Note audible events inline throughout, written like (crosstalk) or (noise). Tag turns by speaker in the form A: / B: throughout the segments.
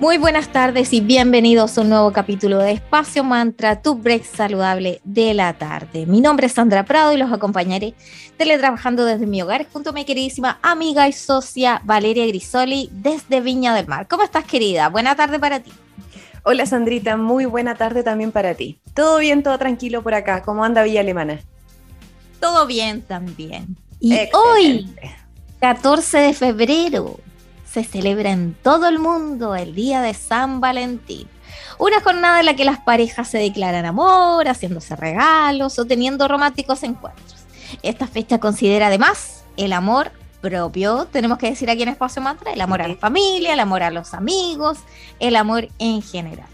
A: Muy buenas tardes y bienvenidos a un nuevo capítulo de Espacio Mantra, tu break saludable de la tarde. Mi nombre es Sandra Prado y los acompañaré teletrabajando desde mi hogar junto a mi queridísima amiga y socia Valeria Grisoli desde Viña del Mar. ¿Cómo estás, querida? Buena tarde para ti.
B: Hola, Sandrita. Muy buena tarde también para ti. Todo bien, todo tranquilo por acá. ¿Cómo anda Villa Alemana?
A: Todo bien también. Y hoy, 14 de febrero, se celebra en todo el mundo el Día de San Valentín. Una jornada en la que las parejas se declaran amor, haciéndose regalos o teniendo románticos encuentros. Esta fecha considera además el amor propio, tenemos que decir aquí en Espacio Mantra, el amor a la familia, el amor a los amigos, el amor en general.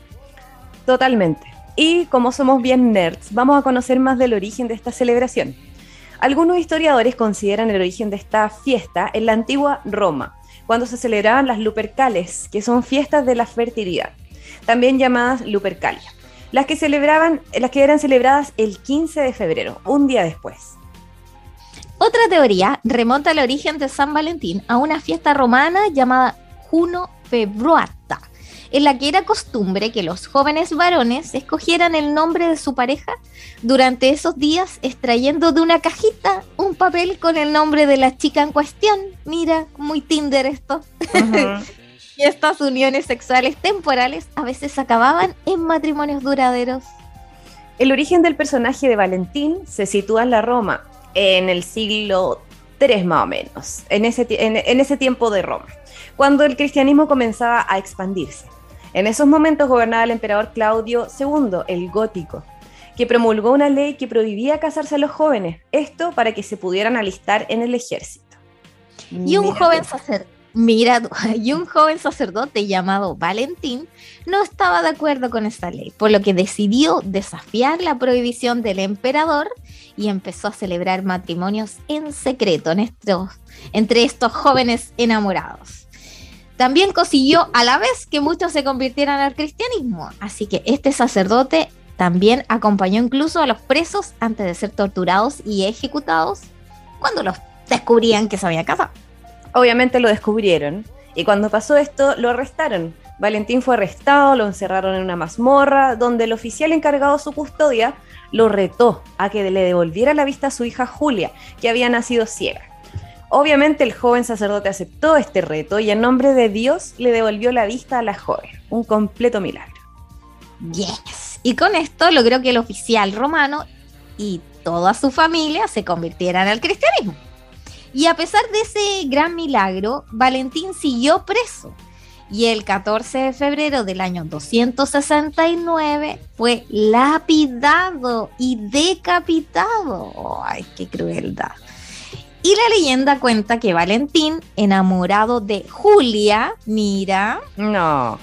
B: Totalmente. Y como somos bien nerds, vamos a conocer más del origen de esta celebración. Algunos historiadores consideran el origen de esta fiesta en la antigua Roma, cuando se celebraban las Lupercales, que son fiestas de la fertilidad, también llamadas Lupercalia, las que, celebraban, las que eran celebradas el 15 de febrero, un día después.
A: Otra teoría remonta al origen de San Valentín a una fiesta romana llamada Juno Februata, en la que era costumbre que los jóvenes varones escogieran el nombre de su pareja durante esos días extrayendo de una cajita un papel con el nombre de la chica en cuestión. Mira, muy Tinder esto. y (laughs) estas uniones sexuales temporales a veces acababan en matrimonios duraderos.
B: El origen del personaje de Valentín se sitúa en la Roma, en el siglo III más o menos, en ese, en ese tiempo de Roma, cuando el cristianismo comenzaba a expandirse. En esos momentos gobernaba el emperador Claudio II, el gótico, que promulgó una ley que prohibía casarse a los jóvenes, esto para que se pudieran alistar en el ejército.
A: Y un joven sacerdote. Mira, (laughs) y un joven sacerdote llamado Valentín no estaba de acuerdo con esta ley, por lo que decidió desafiar la prohibición del emperador y empezó a celebrar matrimonios en secreto entre estos jóvenes enamorados. También consiguió a la vez que muchos se convirtieran al cristianismo. Así que este sacerdote también acompañó incluso a los presos antes de ser torturados y ejecutados cuando los descubrían que se había casado.
B: Obviamente lo descubrieron y cuando pasó esto lo arrestaron. Valentín fue arrestado, lo encerraron en una mazmorra donde el oficial encargado de su custodia lo retó a que le devolviera la vista a su hija Julia, que había nacido ciega. Obviamente el joven sacerdote aceptó este reto y en nombre de Dios le devolvió la vista a la joven. Un completo milagro.
A: Yes. Y con esto logró que el oficial romano y toda su familia se convirtieran al cristianismo. Y a pesar de ese gran milagro, Valentín siguió preso. Y el 14 de febrero del año 269 fue lapidado y decapitado. ¡Ay, qué crueldad! Y la leyenda cuenta que Valentín, enamorado de Julia, mira,
B: no,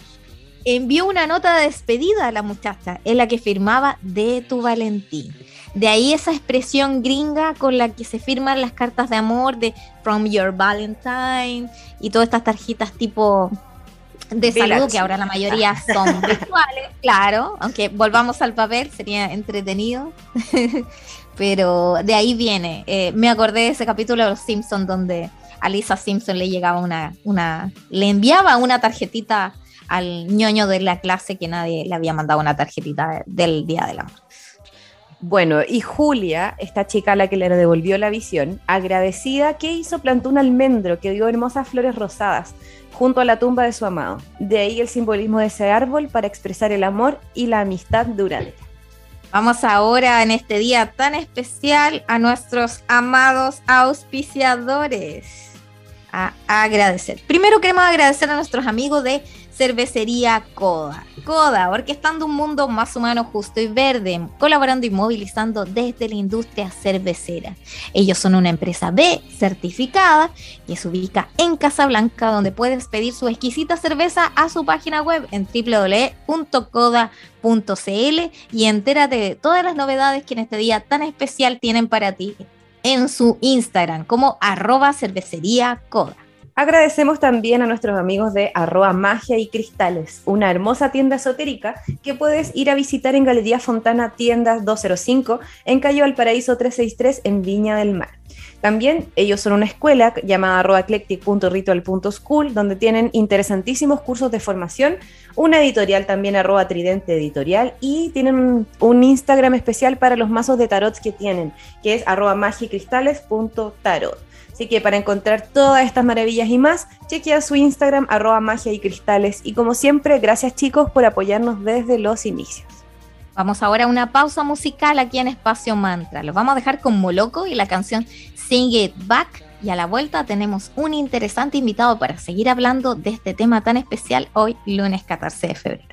A: envió una nota de despedida a la muchacha en la que firmaba de tu Valentín. De ahí esa expresión gringa con la que se firman las cartas de amor de From Your Valentine y todas estas tarjetas tipo de salud, que ahora la mayoría son (laughs) virtuales, claro, aunque volvamos al papel, sería entretenido. (laughs) Pero de ahí viene. Eh, me acordé de ese capítulo de Los Simpsons donde a Lisa Simpson le llegaba una, una, le enviaba una tarjetita al ñoño de la clase que nadie le había mandado una tarjetita del Día del Amor.
B: Bueno, y Julia, esta chica a la que le devolvió la visión, agradecida, ¿qué hizo? Plantó un almendro que dio hermosas flores rosadas junto a la tumba de su amado. De ahí el simbolismo de ese árbol para expresar el amor y la amistad durante.
A: Vamos ahora en este día tan especial a nuestros amados auspiciadores a agradecer. Primero queremos agradecer a nuestros amigos de Cervecería Coda. Coda, orquestando un mundo más humano, justo y verde, colaborando y movilizando desde la industria cervecera. Ellos son una empresa B certificada que se ubica en Casablanca, donde puedes pedir su exquisita cerveza a su página web en www.coda.cl y entérate de todas las novedades que en este día tan especial tienen para ti en su Instagram como arroba cervecería.
B: Agradecemos también a nuestros amigos de arroba magia y cristales, una hermosa tienda esotérica que puedes ir a visitar en Galería Fontana Tiendas 205 en Calle Valparaíso 363 en Viña del Mar. También ellos son una escuela llamada eclectic.ritual.school, donde tienen interesantísimos cursos de formación, una editorial también arroba tridente editorial y tienen un, Instagram especial para los mazos de tarot que tienen, que es arroba magicristales.tarot. Así que para encontrar todas estas maravillas y más, chequea su Instagram arroba magia y cristales. Y como siempre, gracias chicos por apoyarnos desde los inicios.
C: Vamos ahora a una pausa musical aquí en Espacio Mantra. Los vamos a dejar con Moloco y la canción Sing It Back. Y a la vuelta tenemos un interesante invitado para seguir hablando de este tema tan especial hoy, lunes 14 de febrero.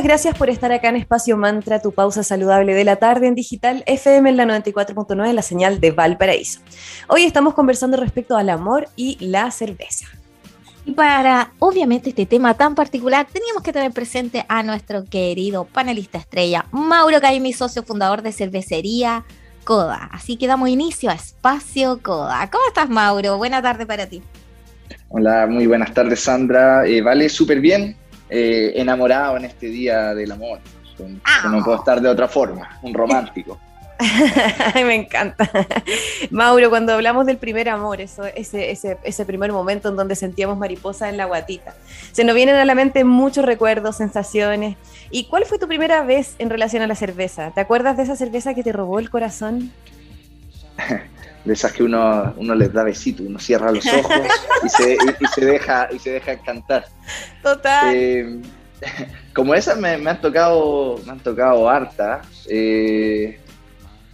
C: Muchas gracias por estar acá en Espacio Mantra, tu pausa saludable de la tarde en digital FM en la 94.9, la señal de Valparaíso. Hoy estamos conversando respecto al amor y la cerveza. Y para, obviamente, este tema tan particular, teníamos que tener presente a nuestro querido panelista estrella, Mauro Caimi, socio fundador de cervecería Coda. Así que damos inicio a Espacio Coda. ¿Cómo estás, Mauro? Buena tarde para ti.
D: Hola, muy buenas tardes, Sandra. Eh, vale, súper bien. Eh, enamorado en este día del amor. no puedo estar de otra forma, un romántico. (laughs)
B: Me encanta. Mauro, cuando hablamos del primer amor, eso, ese, ese, ese, primer momento en donde sentíamos mariposa en la guatita, se nos vienen a la mente muchos recuerdos, sensaciones. ¿Y cuál fue tu primera vez en relación a la cerveza? ¿Te acuerdas de esa cerveza que te robó el corazón? (laughs)
D: de esas que uno, uno les da besito, uno cierra los (laughs) ojos y se, y, se deja y se deja cantar.
B: Total. Eh,
D: como esas me, han tocado, me han tocado harta. Eh,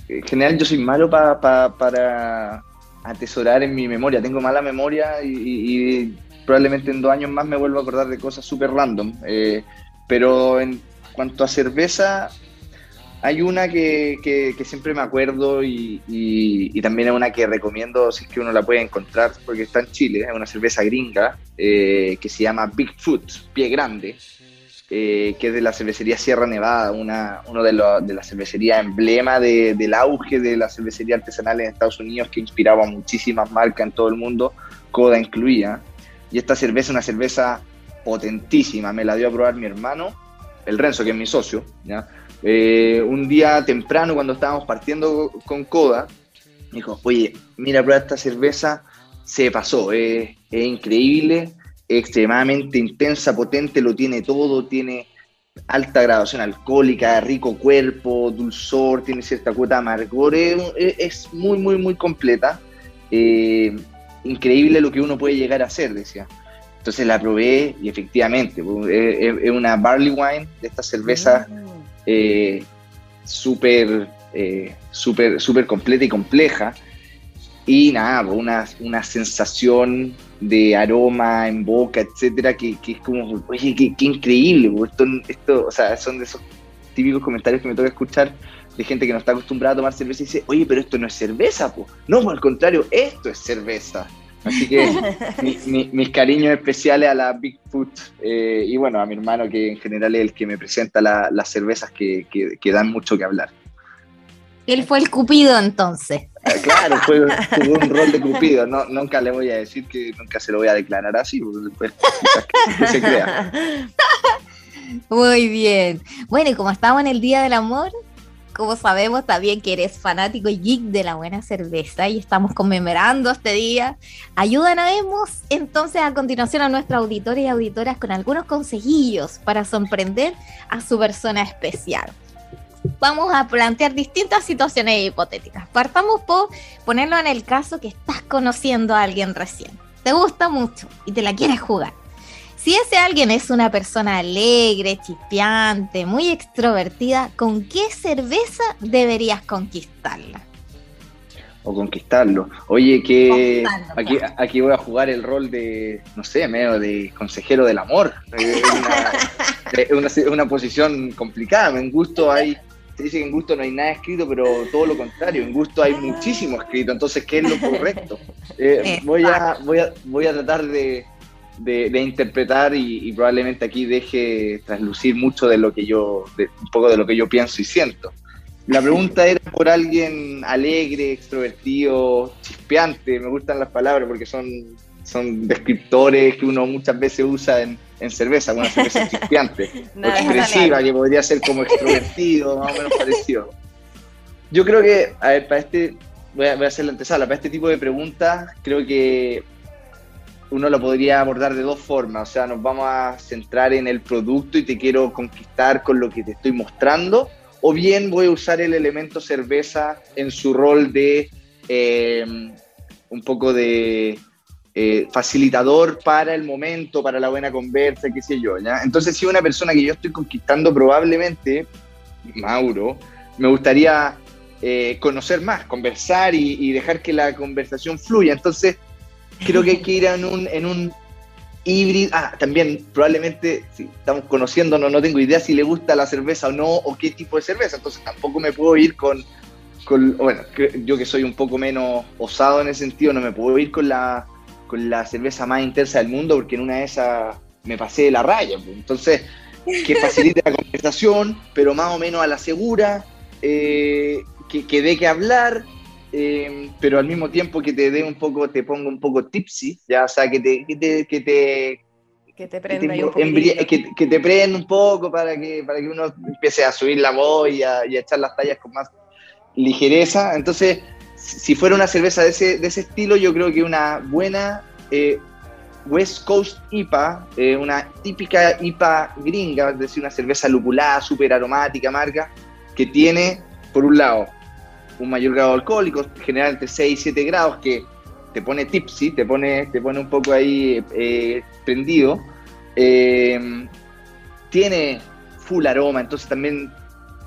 D: en general yo soy malo para atesorar en mi memoria. Tengo mala memoria y, probablemente en dos años más me vuelvo a acordar de cosas súper random. Eh, pero en cuanto a cerveza, hay una que, siempre me acuerdo y, también es una que recomiendo si es que uno la puede encontrar, porque está en Chile, es una cerveza gringa eh, que se llama Bigfoot, Pie Grande, eh, que es de la cervecería Sierra Nevada, una uno de, de la cervecería emblema del auge de la cervecería artesanal en Estados Unidos, que inspiraba a muchísimas marcas en todo el mundo, Coda incluida. Y esta cerveza es una cerveza potentísima, me la dio a probar mi hermano, el Renzo, que es mi socio, ¿ya? Eh, un día temprano, cuando estábamos partiendo con Coda, me dijo, oye, mira, prueba esta cerveza, se pasó, es increíble, extremadamente intensa, potente, lo tiene todo, tiene alta graduación alcohólica, rico cuerpo, dulzor, tiene cierta cuota amargor, es, muy, muy, muy completa. Eh, increíble lo que uno puede llegar a hacer, decía. Entonces la probé y efectivamente, es, una barley wine de esta cerveza mm eh, súper eh, super, super completa y compleja. Y nada, pues, una, una sensación de aroma en boca, etcétera, que, que es como, oye, qué, increíble. Pues, esto, esto, o sea, son de esos típicos comentarios que me toca escuchar de gente que no está acostumbrada a tomar cerveza y dice, oye, pero esto no es cerveza, pues. No, pues, al contrario, esto es cerveza. Así que (laughs) mis cariños especiales a la Bigfoot eh, y bueno, a mi hermano que en general es el que me presenta las cervezas que, dan mucho que hablar.
A: Él fue el cupido entonces.
D: Ah, claro, fue, un rol de cupido. No, nunca le voy a decir que nunca se lo voy a declarar así, porque después que se crea. (laughs)
A: Muy bien. Bueno, y como estamos en el Día del Amor, como sabemos también que eres fanático y geek de la buena cerveza y estamos conmemorando este día, ayúdanos entonces a continuación a nuestros auditores y auditoras con algunos consejillos para sorprender a su persona especial. Vamos a plantear distintas situaciones hipotéticas. Partamos por ponerlo en el caso que estás conociendo a alguien recién. Te gusta mucho y te la quieres jugar si ese alguien es una persona alegre, chispeante, muy extrovertida, ¿con qué cerveza deberías conquistarla?
D: O conquistarlo. Oye, que aquí, aquí voy a jugar el rol de, no sé, medio de consejero del amor. (laughs) Es una, una, posición complicada. En gusto hay, se dice que en gusto no hay nada escrito, pero todo lo contrario, en gusto hay muchísimo escrito. Entonces, ¿qué es lo correcto? Eh, voy, a, voy, a, voy a tratar de, de, interpretar y, probablemente aquí deje traslucir mucho de lo que yo, un poco de lo que yo pienso y siento. La pregunta era por alguien alegre, extrovertido, chispeante, me gustan las palabras porque son, son descriptores que uno muchas veces usa en, en cerveza, una cerveza (laughs) chispeante, o expresiva, que podría ser como extrovertido, más o menos parecido. Yo creo que, a ver, para este, voy a, voy a hacer la antesala, para este tipo de preguntas, creo que uno lo podría abordar de dos formas, o sea, nos vamos a centrar en el producto y te quiero conquistar con lo que te estoy mostrando, o bien voy a usar el elemento cerveza en su rol de em, un poco de eh, facilitador para el momento, para la buena conversa, qué sé yo. Entonces, si una persona que yo estoy conquistando probablemente, Mauro, me gustaría eh, conocer más, conversar y, y dejar que la conversación fluya. Entonces, creo que hay que ir en un, en un híbrido. Ah, también probablemente, si estamos conociendo, no tengo idea si le gusta la cerveza o no, o qué tipo de cerveza, entonces tampoco me puedo ir con, con bueno, yo que soy un poco menos osado en ese sentido, no me puedo ir con la, con la cerveza más intensa del mundo, porque en una de esas me pasé de la raya. Pues. Entonces, que facilite la conversación, pero más o menos a la segura, eh, que, que dé que hablar, Em, pero al mismo tiempo que te dé un poco, te ponga un poco tipsy, ya, o sea, que te, que te, que te
B: que te prenda
D: un que, que, te prenda un poco para que, para que uno empiece a subir la voz y a, echar las tallas con más ligereza. Entonces, si fuera una cerveza de ese, de ese estilo, yo creo que una buena eh, West Coast IPA, eh, una típica IPA gringa, es decir, una cerveza lupulada, súper aromática, amarga, que tiene, por un lado, un mayor grado alcohólico, general entre 6 y 7 grados, que te pone tipsy, te pone, te pone un poco ahí eh, prendido. Eh, tiene full aroma, entonces también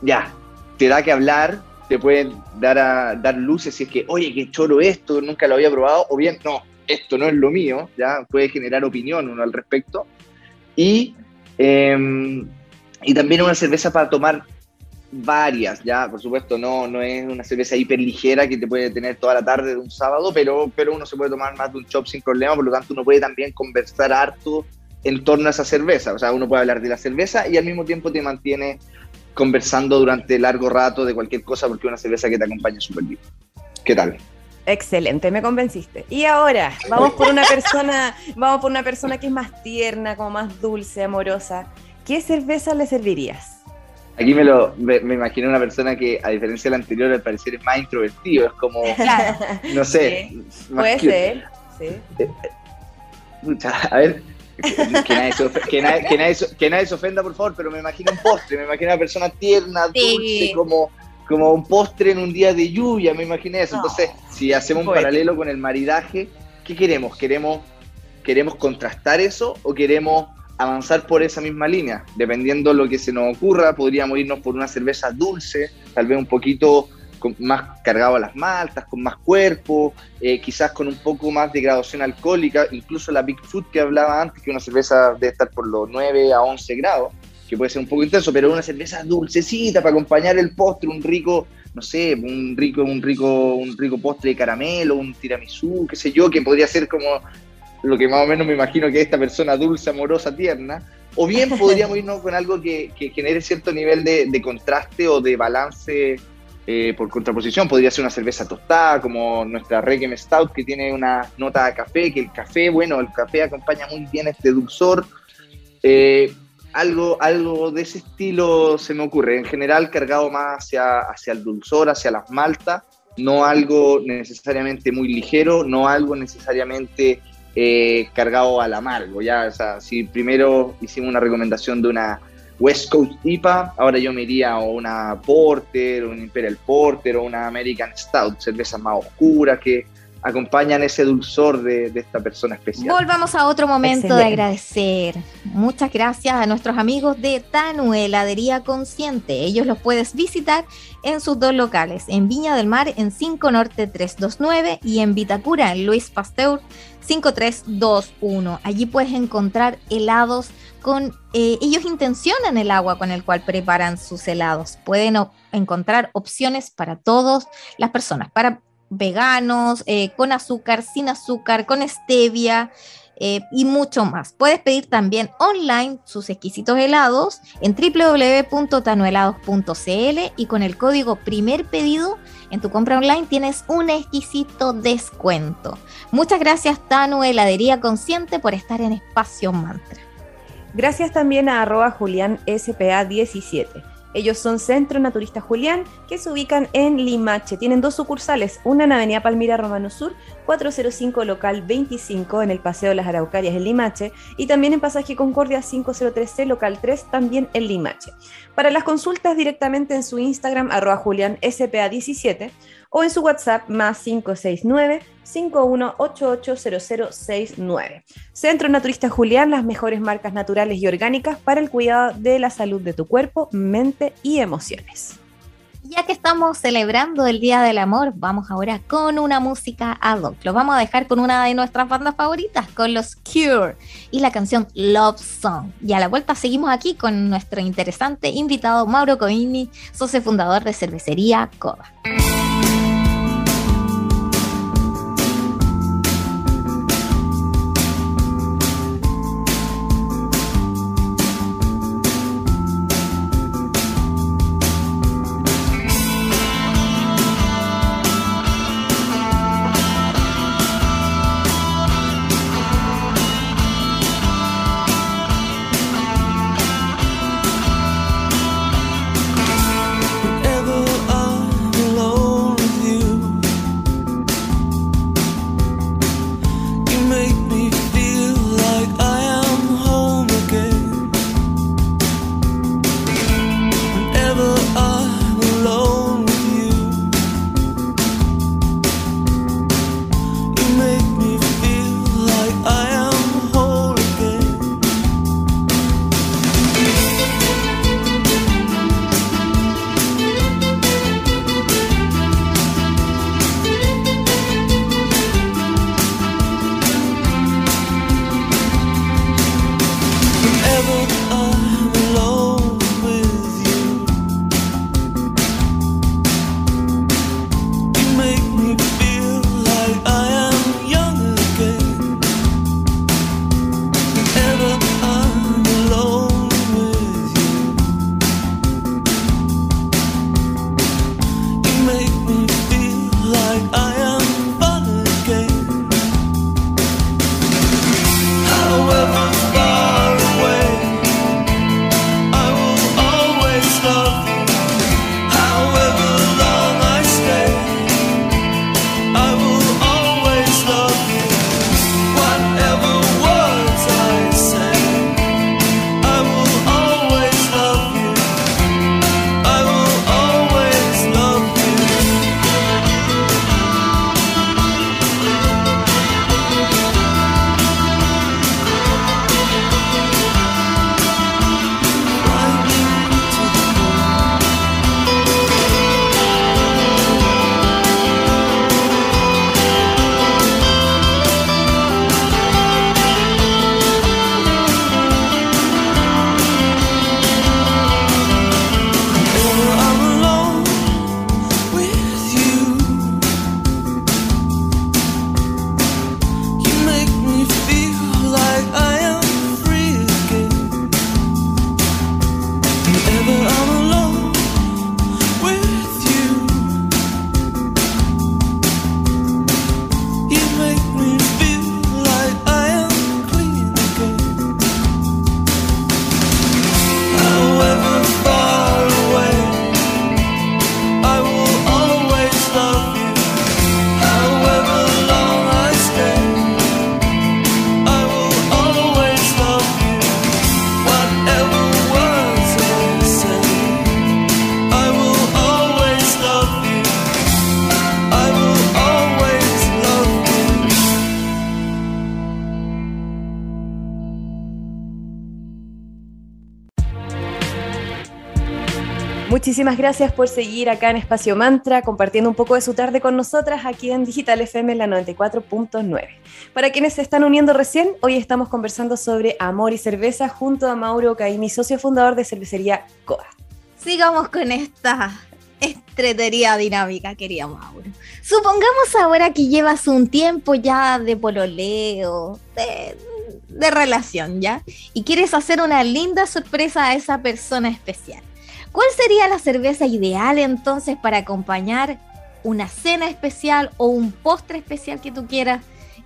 D: ya, te da que hablar, te pueden dar, a, dar luces si es que, oye, qué choro esto, nunca lo había probado, o bien, no, esto no es lo mío, ya puede generar opinión uno al respecto. Y, em, y también una cerveza para tomar varias, ya, por supuesto, no, no es una cerveza hiper ligera que te puede tener toda la tarde de un sábado, pero, pero uno se puede tomar más de un chop sin problema, por lo tanto uno puede también conversar harto en torno a esa cerveza, o sea, uno puede hablar de la cerveza y al mismo tiempo te mantiene conversando durante largo rato de cualquier cosa porque es una cerveza que te acompaña súper bien. ¿Qué tal?
B: Excelente, me convenciste. Y ahora, vamos por una persona, (laughs) vamos por una persona que es más tierna, como más dulce, amorosa. ¿Qué cerveza le servirías?
D: Aquí me lo me, imagino una persona que, a diferencia del anterior, al parecer es más introvertido, es como, (laughs) no sé.
B: puede ser, sí. Eh,
D: a ver, que nadie, se ofenda, que, nadie, se ofenda, por favor, pero me imagino un postre, me imagino una persona tierna, dulce, como, como un postre en un día de lluvia, me imaginé eso. Entonces, si hacemos un paralelo con el maridaje, ¿qué queremos? ¿Queremos, queremos contrastar eso o queremos avanzar por esa misma línea. Dependiendo lo que se nos ocurra, podríamos irnos por una cerveza dulce, tal vez un poquito más cargado a las maltas, con más cuerpo, eh, quizás con un poco más de graduación alcohólica, incluso la Big Food que hablaba antes, que una cerveza debe estar por los 9 a 11 grados, que puede ser un poco intenso, pero una cerveza dulcecita para acompañar el postre, un rico, no sé, un rico, un rico, un rico postre de caramelo, un tiramisú, qué sé yo, que podría ser como lo que más o menos me imagino que es esta persona dulce, amorosa, tierna, o bien (laughs) podríamos irnos con algo que, genere cierto nivel de, contraste o de balance eh, por contraposición. Podría ser una cerveza tostada, como nuestra Requiem Stout, que tiene una nota de café, que el café, bueno, el café acompaña muy bien este dulzor. Eh, algo, algo de ese estilo se me ocurre. En general, cargado más hacia, hacia el dulzor, hacia las maltas, no algo necesariamente muy ligero, no algo necesariamente eh, cargado al amargo. Ya, o sea, si primero hicimos una recomendación de una West Coast IPA, ahora yo me iría a una Porter, un Imperial Porter o una American Stout, cervezas más oscuras que acompañan ese dulzor de, esta persona especial.
A: Volvamos a otro momento de agradecer. Muchas gracias a nuestros amigos de Tanu Heladería Consciente. Ellos los puedes visitar en sus dos locales, en Viña del Mar en 5 Norte 329 y en Vitacura en Luis Pasteur 5321. Allí puedes encontrar helados con... Eh, ellos intencionan el agua con el cual preparan sus helados. Pueden encontrar opciones para todas las personas, para veganos, eh, con azúcar, sin azúcar, con stevia. Eh, y mucho más. Puedes pedir también online sus exquisitos helados en www.tanuhelados.cl y con el código primer pedido en tu compra online tienes un exquisito descuento. Muchas gracias Tanu Heladería Consciente por estar en Espacio Mantra.
B: Gracias también a arroba Julián SPA 17 ellos son Centro Naturista Julián, que se ubican en Limache. Tienen dos sucursales, una en Avenida Palmira Romano Sur, 405 local 25 en el Paseo de las Araucarias en Limache y también en Pasaje Concordia 503C local 3 también en Limache. Para las consultas directamente en su Instagram arroba Julián SPA17 o en su WhatsApp más 569 51880069. Centro Naturista Julián, las mejores marcas naturales y orgánicas para el cuidado de la salud de tu cuerpo, mente y emociones.
A: Ya que estamos celebrando el Día del Amor, vamos ahora con una música ad hoc. Lo vamos a dejar con una de nuestras bandas favoritas, con los Cure y la canción Love Song. Y a la vuelta seguimos aquí con nuestro interesante invitado Mauro Coini, socio fundador de cervecería Coda.
B: Muchísimas gracias por seguir acá en Espacio Mantra, compartiendo un poco de su tarde con nosotras aquí en Digital FM en la 94.9. Para quienes se están uniendo recién, hoy estamos conversando sobre amor y cerveza junto a Mauro Caimi, socio fundador de cervecería Coa.
A: Sigamos con esta estretería dinámica, quería Mauro. Supongamos ahora que llevas un tiempo ya de pololeo, de, de relación, ¿ya? Y quieres hacer una linda sorpresa a esa persona especial. ¿Cuál sería la cerveza ideal entonces para acompañar una cena especial o un postre especial que tú quieras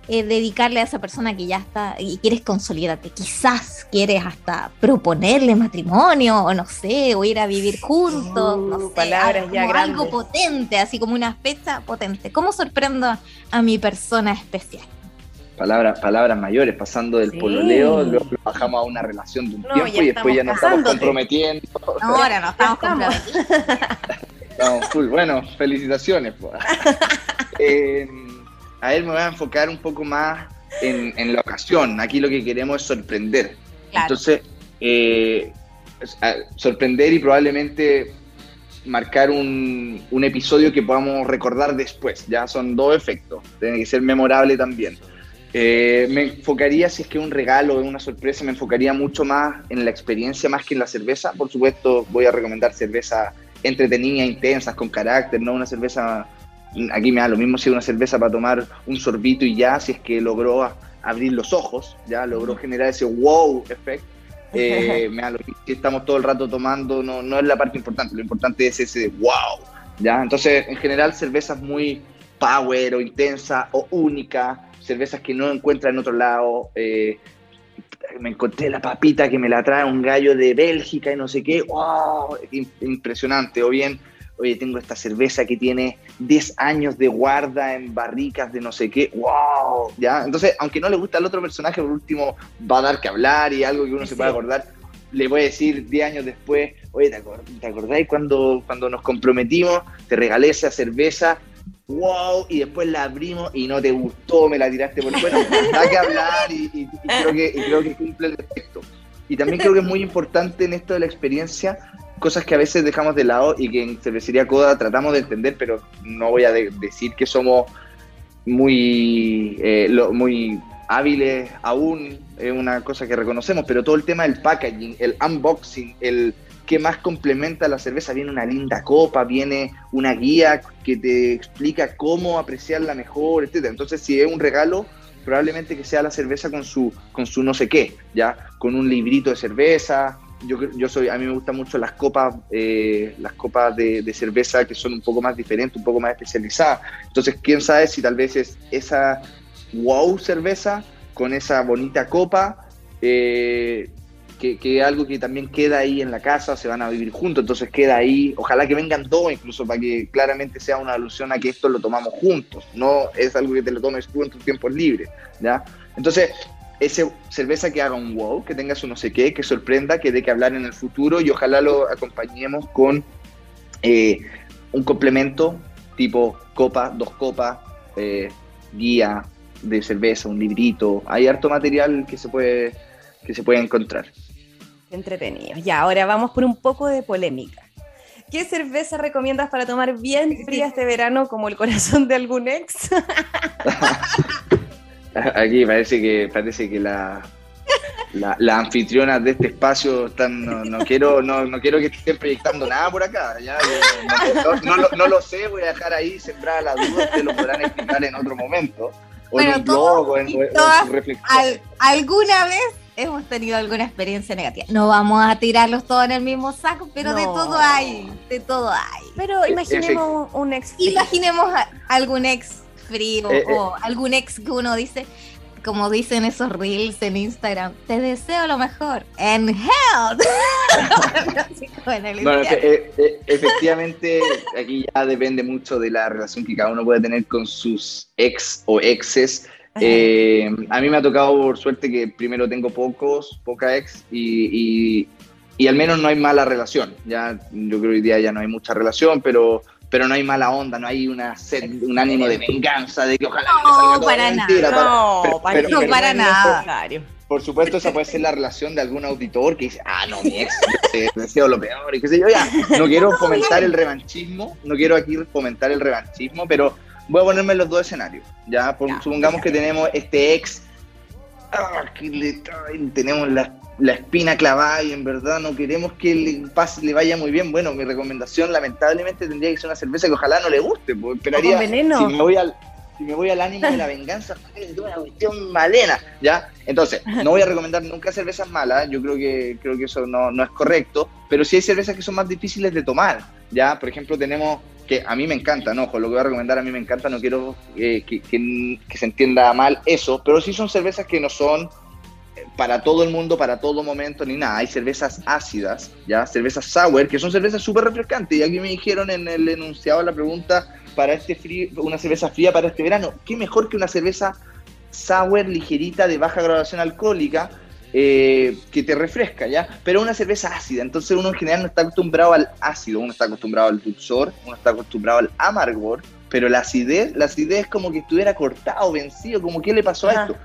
A: eh, dedicarle a esa persona que ya está y quieres consolidarte? Quizás quieres hasta proponerle matrimonio o no sé, o ir a vivir juntos, no uh, sé, palabras ya algo potente, así como una fecha potente. ¿Cómo sorprendo a mi persona especial?
D: Palabras, palabras mayores, pasando del pololeo, luego bajamos a una relación de un tiempo y después ya nos estamos comprometiendo.
A: No, ahora no estamos comprometiendo.
D: Estamos full. Bueno, felicitaciones. (laughs) Eh, a ver, me voy a enfocar un poco más en, la ocasión. Aquí lo que queremos es sorprender. Entonces, eh, sorprender y probablemente marcar un, un, episodio que podamos recordar después. Ya son dos efectos. Tiene que ser memorable también. Eh, me enfocaría, si es que un regalo, una sorpresa, me enfocaría mucho más en la experiencia más que en la cerveza. Por supuesto, voy a recomendar cerveza entretenida, intensas, con carácter, no una cerveza, aquí me da lo mismo si es una cerveza para tomar un sorbito y ya, si es que logró abrir los ojos, ya logró generar ese wow effect. (laughs) Eh, me da lo mismo si estamos todo el rato tomando, no, no es la parte importante, lo importante es ese wow, ya. Entonces, en general, cervezas muy power o intensa o única, cervezas que no encuentra en otro lado. Eh, me encontré la papita que me la trae un gallo de Bélgica y no sé qué. ¡Wow! Impresionante. O bien, oye, tengo esta cerveza que tiene 10 años de guarda en barricas de no sé qué. ¡Wow! ¿Ya? Entonces, aunque no le gusta al otro personaje, por último va a dar que hablar y algo que uno se pueda acordar. Le voy a decir 10 años después, oye, ¿te, acordáis cuando, cuando nos comprometimos? Te regalé esa cerveza wow, y después la abrimos y no te gustó, me la tiraste por fuera. Hay que hablar y, creo que, creo que cumple el efecto. Y también creo que es muy importante en esto de la experiencia, cosas que a veces dejamos de lado y que en Cervecería Coda tratamos de entender, pero no voy a decir que somos muy, eh, muy hábiles aún, es una cosa que reconocemos, pero todo el tema del packaging, el unboxing, el ¿Qué más complementa la cerveza? Viene una linda copa, viene una guía que te explica cómo apreciarla mejor, etc. Entonces, si es un regalo, probablemente que sea la cerveza con su, con su no sé qué, ¿ya? Con un librito de cerveza. Yo, yo soy, a mí me gustan mucho las copas, eh, las copas de, cerveza que son un poco más diferentes, un poco más especializadas. Entonces, quién sabe si tal vez es esa wow cerveza con esa bonita copa eh, que, es algo que también queda ahí en la casa, se van a vivir juntos, entonces queda ahí, ojalá que vengan dos incluso para que claramente sea una alusión a que esto lo tomamos juntos, no es algo que te lo tomes tú en tus tiempos libres, ¿ya? Entonces, esa cerveza que haga un wow, que tenga su no sé qué, que sorprenda, que dé que hablar en el futuro y ojalá lo acompañemos con eh, un complemento tipo copa, dos copas, eh, guía de cerveza, un librito, hay harto material que se puede que se puede encontrar.
B: Entretenido. Ya, ahora vamos por un poco de polémica. ¿Qué cerveza recomiendas para tomar bien fría este verano como el corazón de algún ex? (laughs)
D: Aquí parece que parece que la, la, anfitriona de este espacio están, no, quiero no, no, quiero que estén proyectando nada por acá. ¿ya? No, lo sé, voy a dejar ahí sembrada la duda, ustedes lo podrán explicar en otro momento. O en un blog, o en,
A: reflexión. ¿Alguna vez hemos tenido alguna experiencia negativa. No vamos a tirarlos todos en el mismo saco, pero de todo hay, de todo hay.
B: Pero imaginemos un ex.
A: Imaginemos algún ex frío eh, o eh. algún ex que uno dice, como dicen esos reels en Instagram, te deseo lo mejor en hell. (laughs)
D: bueno, eh, efectivamente, aquí ya depende mucho de la relación que cada uno puede tener con sus ex o exes. Eh, a mí me ha tocado por suerte que primero tengo pocos, poca ex y, y, al menos no hay mala relación. Ya, yo creo que hoy día ya no hay mucha relación, pero, pero no hay mala onda, no hay una un ánimo de venganza, de que ojalá
A: no, para nada, no, para, no, para nada.
D: por supuesto, esa puede ser la relación de algún auditor que dice, ah, no, mi ex, deseo lo peor, y qué sé yo, ya. No quiero (laughs) fomentar el revanchismo, no quiero aquí fomentar el revanchismo, pero voy a ponerme en los dos escenarios. Ya, supongamos que tenemos este ex, ah, que le, tenemos la, espina clavada y en verdad no queremos que le, pase, le vaya muy bien. Bueno, mi recomendación lamentablemente tendría que ser una cerveza que ojalá no le guste, porque esperaría, si me voy al si me voy al ánimo de la (laughs) venganza, es una cuestión malena, ¿ya? Entonces, no voy a recomendar nunca cervezas malas, yo creo que, creo que eso no, es correcto, pero sí hay cervezas que son más difíciles de tomar, ¿ya? Por ejemplo, tenemos, que a mí me encanta, ¿no? Ojo, lo que voy a recomendar a mí me encanta, no quiero eh, que, que se entienda mal eso, pero sí son cervezas que no son para todo el mundo, para todo momento, ni nada. Hay cervezas ácidas, ya, cervezas sour, que son cervezas súper refrescantes. Y aquí me dijeron en el enunciado la pregunta para este frío, una cerveza fría para este verano. ¿Qué mejor que una cerveza sour ligerita de baja graduación alcohólica eh, que te refresca, ¿ya? Pero una cerveza ácida. Entonces uno en general no está acostumbrado al ácido, uno está acostumbrado al dulzor, uno está acostumbrado al amargor, pero la acidez, la acidez es como que estuviera cortado, vencido, como ¿qué le pasó a esto?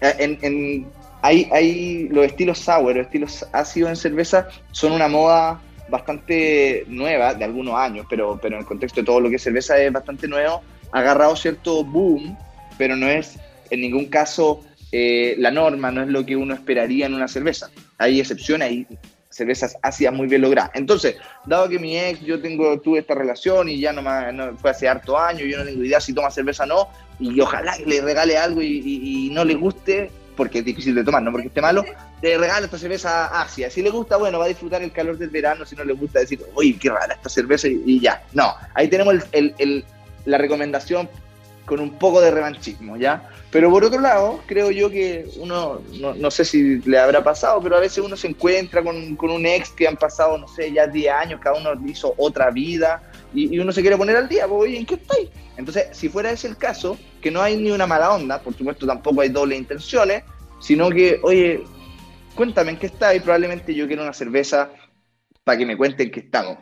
D: En, en hay, hay los estilos sour, los estilos ácidos en cerveza son una moda bastante nueva, de algunos años, pero, pero en el contexto de todo lo que es cerveza es bastante nuevo, ha agarrado cierto boom, pero no es en ningún caso eh, la norma, no es lo que uno esperaría en una cerveza. Hay excepciones, hay cervezas ácidas muy bien logradas. Entonces, dado que mi ex, yo tengo, tuve esta relación y ya no, no fue hace harto años, yo no tengo idea si toma cerveza o no, y ojalá le regale algo y, no le guste, porque es difícil de tomar, no porque esté malo, te regalo esta cerveza Asia. Si le gusta, bueno, va a disfrutar el calor del verano, si no le gusta decir, uy, qué rara esta cerveza y, ya. No, ahí tenemos la recomendación con un poco de revanchismo, ¿ya? Pero por otro lado, creo yo que uno, no, sé si le habrá pasado, pero a veces uno se encuentra con, un ex que han pasado, no sé, ya 10 años, cada uno hizo otra vida y, uno se quiere poner al día, pues, oye, ¿en qué estáis? Entonces, si fuera ese el caso, que no hay ni una mala onda, por supuesto tampoco hay doble intenciones, sino que, oye, cuéntame en qué está y probablemente yo quiero una cerveza para que me cuenten qué estamos.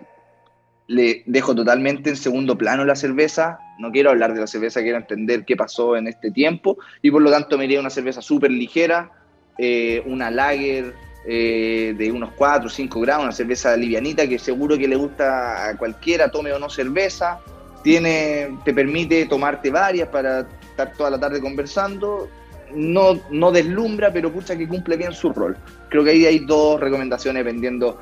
D: Le dejo totalmente en segundo plano la cerveza, no quiero hablar de la cerveza, quiero entender qué pasó en este tiempo. Y por lo tanto me iría una cerveza súper ligera, eh, una lager eh, de unos 4 o 5 gramos, una cerveza livianita que seguro que le gusta a cualquiera, tome o no cerveza, tiene, te permite tomarte varias para estar toda la tarde conversando. No, no deslumbra, pero pucha que cumple bien su rol. Creo que ahí hay dos recomendaciones dependiendo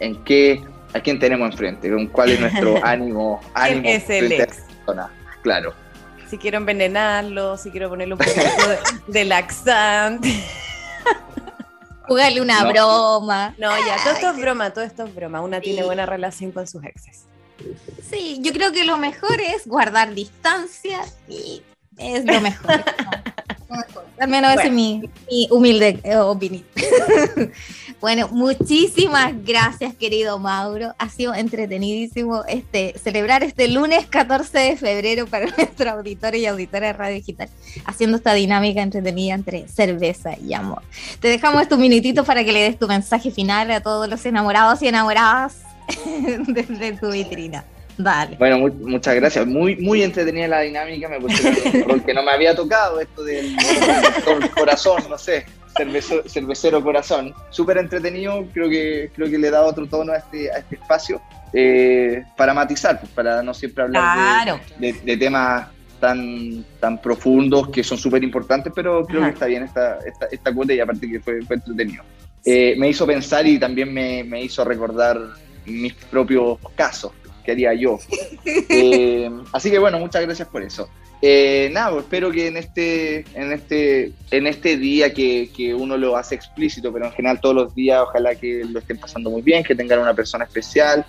D: en qué, a quién tenemos enfrente, con cuál es nuestro (laughs) ánimo, ánimo
B: es el ex?
D: Claro.
B: Si quiero envenenarlo, si quiero ponerle un poquito de, (laughs) laxante. (laughs)
A: Jugarle una broma.
B: No, ya, todo esto es broma, todo esto es broma. Una tiene buena relación con sus exes.
A: Sí, yo creo que lo mejor es guardar distancia y es lo mejor. Al menos esa es mi, humilde eh, opinión. Bueno, muchísimas gracias, querido Mauro. Ha sido entretenidísimo este, celebrar este lunes 14 de febrero (laughs) para nuestros auditores y auditoras de Radio Digital, haciendo esta dinámica entretenida entre cerveza y amor. Te dejamos estos minutitos para que le des tu mensaje final a todos los enamorados y enamoradas (laughs) desde tu vitrina. Vale.
D: Bueno, muchas gracias. Muy, muy entretenida la dinámica. Me puse un no me había tocado, esto del, (laughs) corazón, no sé, cervecero corazón. Súper entretenido, creo que, creo que le da otro tono a este, a este espacio eh, para matizar, pues, para no siempre hablar de, temas tan, tan profundos que son súper importantes, pero creo que está bien esta, esta, esta, cuota y aparte que fue, fue entretenido. Eh, me hizo pensar y también me, me hizo recordar mis propios casos que haría yo. (laughs) Eh, así que bueno, muchas gracias por eso. Eh, nada, pues, espero que en este, en este, en este día que, uno lo hace explícito, pero en general todos los días, ojalá que lo estén pasando muy bien, que tengan una persona especial,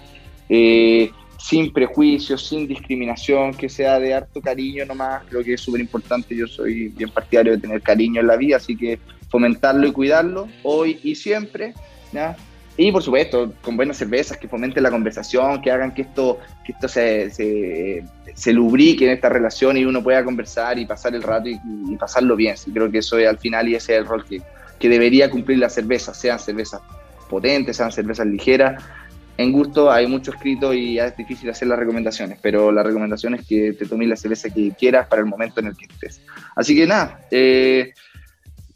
D: eh, sin prejuicios, sin discriminación, que sea de harto cariño nomás, creo que es súper importante, yo soy bien partidario de tener cariño en la vida, así que fomentarlo y cuidarlo hoy y siempre, ¿ya? Y por supuesto, con buenas cervezas que fomenten la conversación, que hagan que esto, que esto se, se, lubrique en esta relación y uno pueda conversar y pasar el rato y, pasarlo bien. Sí, creo que eso es al final y ese es el rol que, que debería cumplir la cerveza, sean cervezas potentes, sean cervezas ligeras. En gusto hay mucho escrito y es difícil hacer las recomendaciones, pero la recomendación es que te tomes la cerveza que quieras para el momento en el que estés. Así que nada, eh,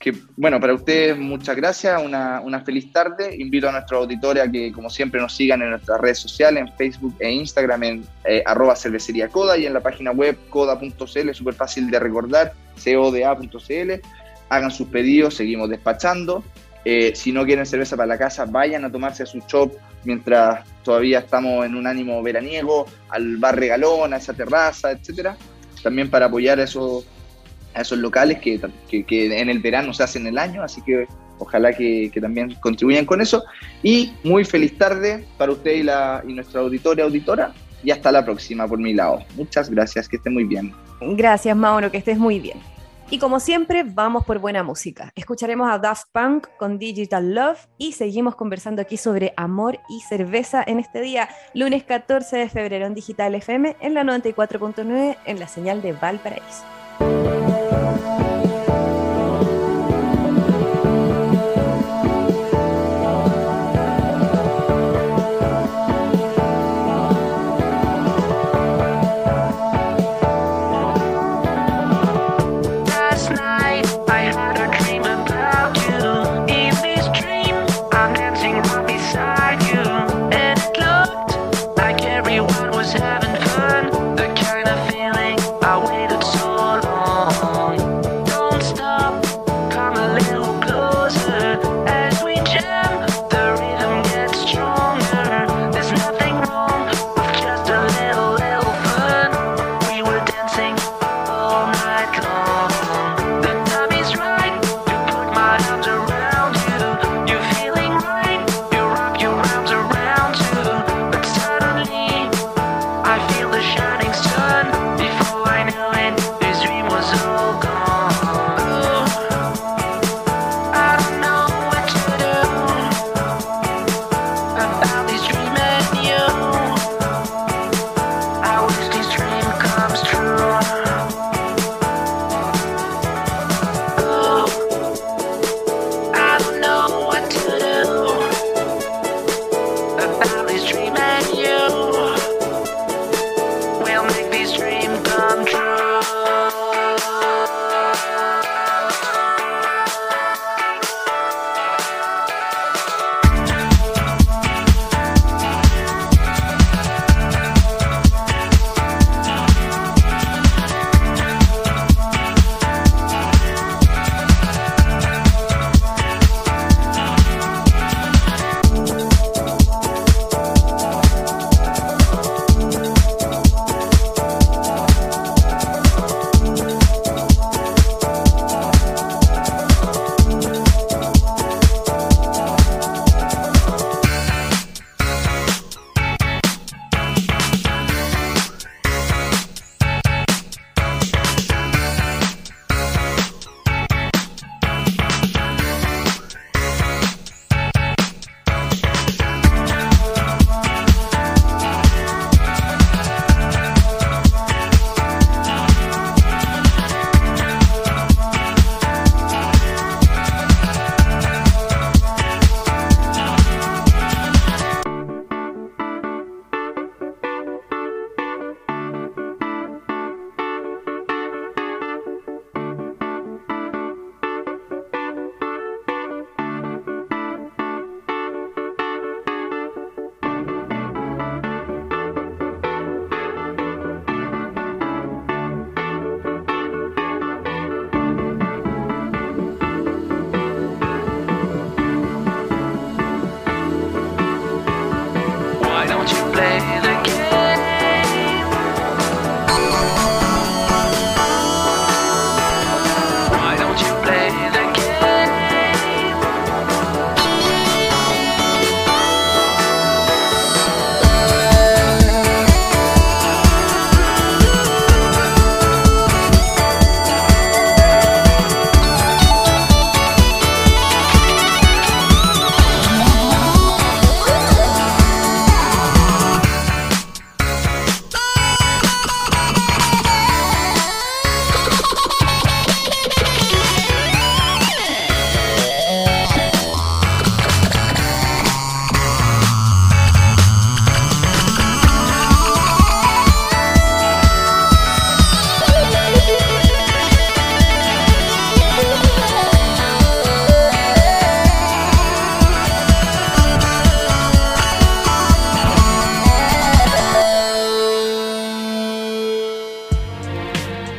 D: que, bueno, para ustedes muchas gracias, una, una, feliz tarde. Invito a nuestros auditores a que, como siempre, nos sigan en nuestras redes sociales, en Facebook e Instagram, en eh, arroba cervecería y en la página web coda.cl, súper fácil de recordar, coda.cl. Hagan sus pedidos, seguimos despachando. Eh, si no quieren cerveza para la casa, vayan a tomarse a su shop mientras todavía estamos en un ánimo veraniego, al bar regalón, a esa terraza, etcétera. También para apoyar a esos a esos locales que, que, en el verano se hacen el año, así que ojalá que, también contribuyan con eso. Y muy feliz tarde para usted y, la, y nuestra auditoria, auditora, y hasta la próxima por mi lado. Muchas gracias, que esté muy bien.
B: Gracias, Mauro, que estés muy bien. Y como siempre, vamos por buena música. Escucharemos a Daft Punk con Digital Love y seguimos conversando aquí sobre amor y cerveza en este día, lunes 14 de febrero en Digital FM en la 94.9 en la señal de Valparaíso.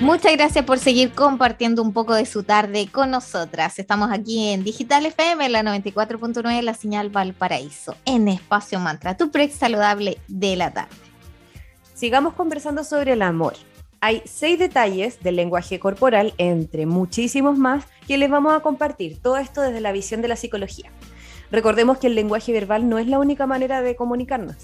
A: Muchas gracias por seguir compartiendo un poco de su tarde con nosotras. Estamos aquí en Digital FM, la 94.9, la señal Valparaíso, en Espacio Mantra, tu pre saludable de la tarde.
B: Sigamos conversando sobre el amor. Hay seis detalles del lenguaje corporal, entre muchísimos más, que les vamos a compartir. Todo esto desde la visión de la psicología. Recordemos que el lenguaje verbal no es la única manera de comunicarnos.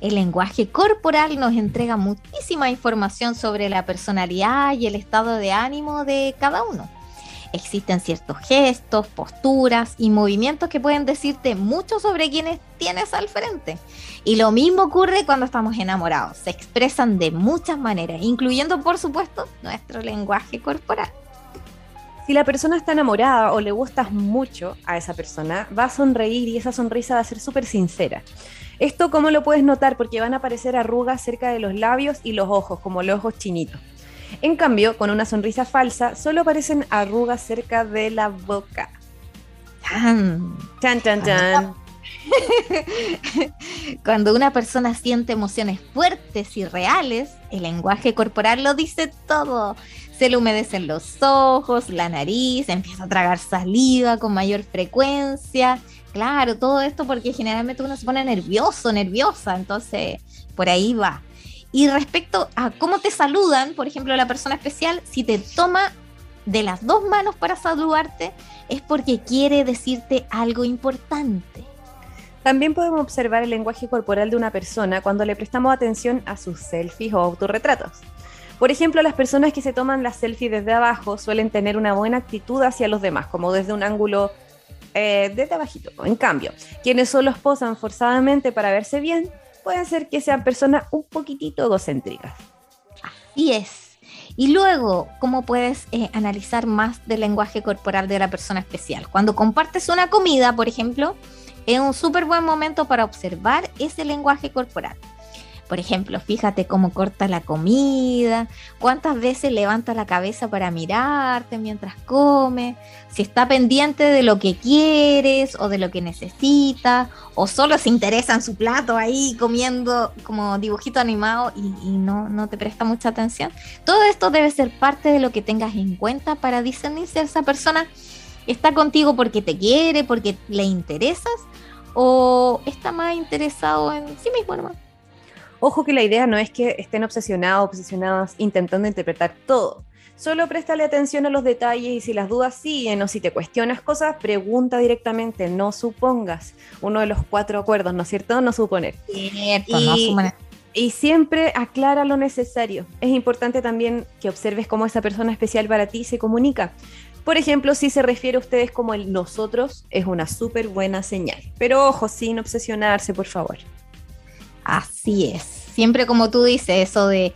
A: El lenguaje corporal nos entrega muchísima información sobre la personalidad y el estado de ánimo de cada uno. Existen ciertos gestos, posturas y movimientos que pueden decirte mucho sobre quienes tienes al frente. Y lo mismo ocurre cuando estamos enamorados. Se expresan de muchas maneras, incluyendo por supuesto nuestro lenguaje corporal.
B: Si la persona está enamorada o le gustas mucho a esa persona, va a sonreír y esa sonrisa va a ser súper sincera. Esto, ¿cómo lo puedes notar? Porque van a aparecer arrugas cerca de los labios y los ojos, como los ojos chinitos. En cambio, con una sonrisa falsa, solo aparecen arrugas cerca de la boca. Chan, chan, chan.
A: Cuando (laughs) una persona siente emociones fuertes y reales, el lenguaje corporal lo dice todo. Se le humedecen los ojos, la nariz, empieza a tragar saliva con mayor frecuencia. Claro, todo esto porque generalmente uno se pone nervioso, nerviosa, entonces por ahí va. Y respecto a cómo te saludan, por ejemplo, la persona especial, si te toma de las dos manos para saludarte, es porque quiere decirte algo importante.
B: También podemos observar el lenguaje corporal de una persona cuando le prestamos atención a sus selfies o autorretratos. Por ejemplo, las personas que se toman las selfies desde abajo suelen tener una buena actitud hacia los demás, como desde un ángulo eh, desde. En cambio, quienes solo posan forzadamente para verse bien, pueden ser que sean personas un poquitito egocéntricas.
A: Así es. Y luego, ¿cómo puedes eh, analizar más del lenguaje corporal de la persona especial? Cuando compartes una comida, por ejemplo, es un súper buen momento para observar ese lenguaje corporal. Por ejemplo, fíjate cómo corta la comida, cuántas veces levanta la cabeza para mirarte mientras come, si está pendiente de lo que quieres o de lo que necesitas, o solo se interesa en su plato ahí comiendo como dibujito animado y, no, no te presta mucha atención. Todo esto debe ser parte de lo que tengas en cuenta para discernir si esa persona está contigo porque te quiere, porque le interesas, o está más interesado en sí mismo.
B: Ojo que la idea no es que estén obsesionados, obsesionadas intentando interpretar todo. Solo préstale atención a los detalles y si las dudas siguen o si te cuestionas cosas, pregunta directamente, no supongas. Uno de los cuatro acuerdos, ¿no es cierto? No suponer.
A: Cierto, y, no suponer.
B: Y siempre aclara lo necesario. Es importante también que observes cómo esa persona especial para ti se comunica. Por ejemplo, si se refiere a ustedes como el nosotros, es una súper buena señal. Pero ojo, sin obsesionarse, por favor.
A: Así es. Siempre como tú dices, eso de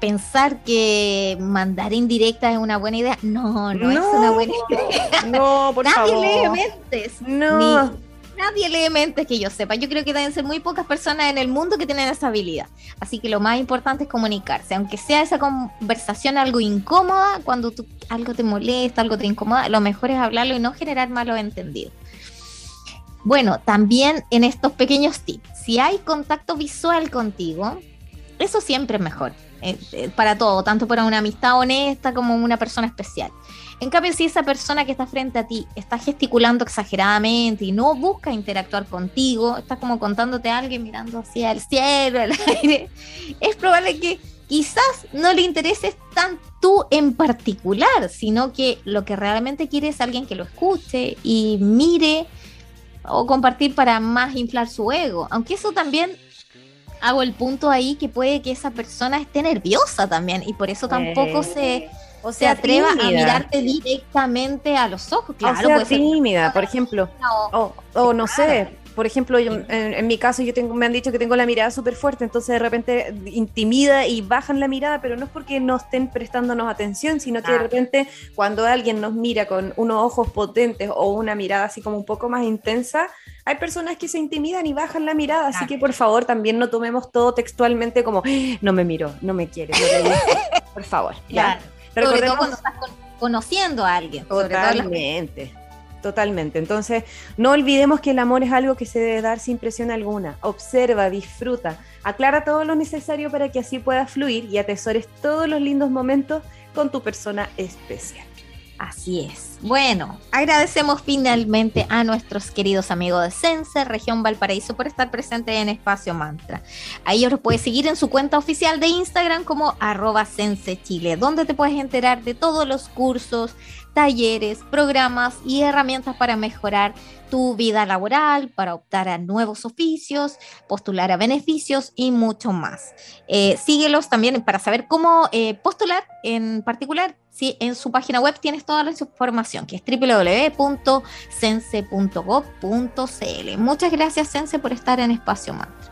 A: pensar que mandar indirecta es una buena idea. No, no, es una buena idea.
B: No, por
A: nadie
B: favor.
A: lee mentes.
B: No.
A: nadie lee mentes que yo sepa. Yo creo que deben ser muy pocas personas en el mundo que tienen esa habilidad. Así que lo más importante es comunicarse. Aunque sea esa conversación algo incómoda, cuando tú, algo te molesta, algo te incomoda, lo mejor es hablarlo y no generar malos entendidos. Bueno, también en estos pequeños tips, si hay contacto visual contigo, eso siempre es mejor eh, eh, para todo, tanto para una amistad honesta como una persona especial. En cambio, si esa persona que está frente a ti está gesticulando exageradamente y no busca interactuar contigo, está como contándote a alguien mirando hacia el cielo, el (laughs) aire, es probable que quizás no le intereses tan tú en particular, sino que lo que realmente quiere es alguien que lo escuche y mire o compartir para más inflar su ego. Aunque eso también hago el punto ahí que puede que esa persona esté nerviosa también y por eso tampoco se, o se atreva a mirarte directamente a los ojos.
B: Claro, o sea, tímida, por ejemplo. O, no sé, por ejemplo, en, mi caso yo tengo, me han dicho que tengo la mirada súper fuerte, entonces de repente intimida y bajan la mirada, pero no es porque no estén prestándonos atención, sino que de repente cuando alguien nos mira con unos ojos potentes o una mirada así como un poco más intensa, hay personas que se intimidan y bajan la mirada, así que por favor también no tomemos todo textualmente como, ah, no me miró, no me quiere, (laughs) por favor.
A: Claro. Sobre todo cuando estás conociendo a alguien.
B: Totalmente. Totalmente. Entonces, no olvidemos que el amor es algo que se debe dar sin presión alguna. Observa, disfruta, aclara todo lo necesario para que así puedas fluir y atesores todos los lindos momentos con tu persona especial.
C: Así es. Bueno, agradecemos finalmente a nuestros queridos amigos de Sense, Región Valparaíso, por estar presentes en Espacio Mantra. A ellos los puedes seguir en su cuenta oficial de Instagram como arroba Sense Chile, donde te puedes enterar de todos los cursos, talleres, programas y herramientas para mejorar tu vida laboral, para optar a nuevos oficios, postular a beneficios y mucho más. Eh, síguelos también para saber cómo eh, postular en particular. Si en su página web tienes toda la información, que es www.sense.gov.cl. Muchas gracias, Sense, por estar en Espacio Mantra.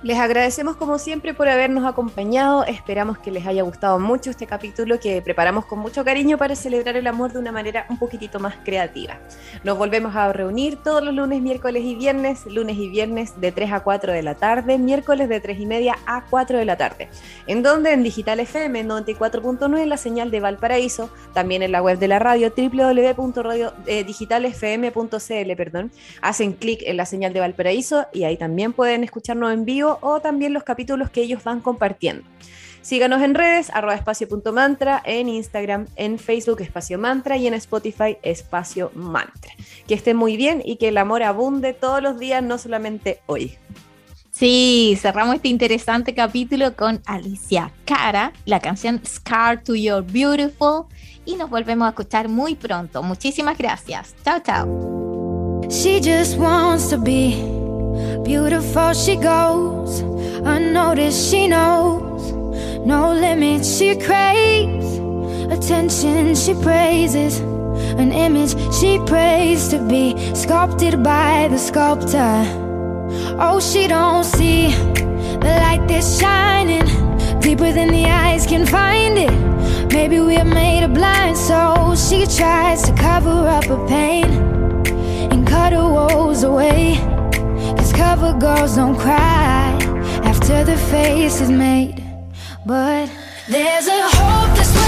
B: Les agradecemos como siempre por habernos acompañado. Esperamos que les haya gustado mucho este capítulo que preparamos con mucho cariño para celebrar el amor de una manera un poquitito más creativa. Nos volvemos a reunir todos los lunes, miércoles y viernes, lunes y viernes de 3 a 4 de la tarde, miércoles de 3 y media a 4 de la tarde. En donde en Digital FM 94.9 la señal de Valparaíso, también en la web de la radio www.digitalfm.cl, perdón, hacen clic en la señal de Valparaíso y ahí también pueden escucharnos en vivo o también los capítulos que ellos van compartiendo. Síganos en redes, arroba espacio.mantra, en Instagram, en Facebook Espacio Mantra y en Spotify Espacio Mantra. Que estén muy bien y que el amor abunde todos los días, no solamente hoy.
C: Sí, cerramos este interesante capítulo con Alicia Cara, la canción Scar to Your Beautiful y nos volvemos a escuchar muy pronto. Muchísimas gracias. Chao, chao. She just wants to be Beautiful she goes, unnoticed she knows. No limits she craves, attention she praises. An image she prays to be sculpted by the sculptor. Oh, she don't see the light that's shining deeper than the eyes can find it. Maybe we're made of blind, so she tries to cover up her pain and cut her woes away cover girls don't cry after the face is made. But there's a hope that's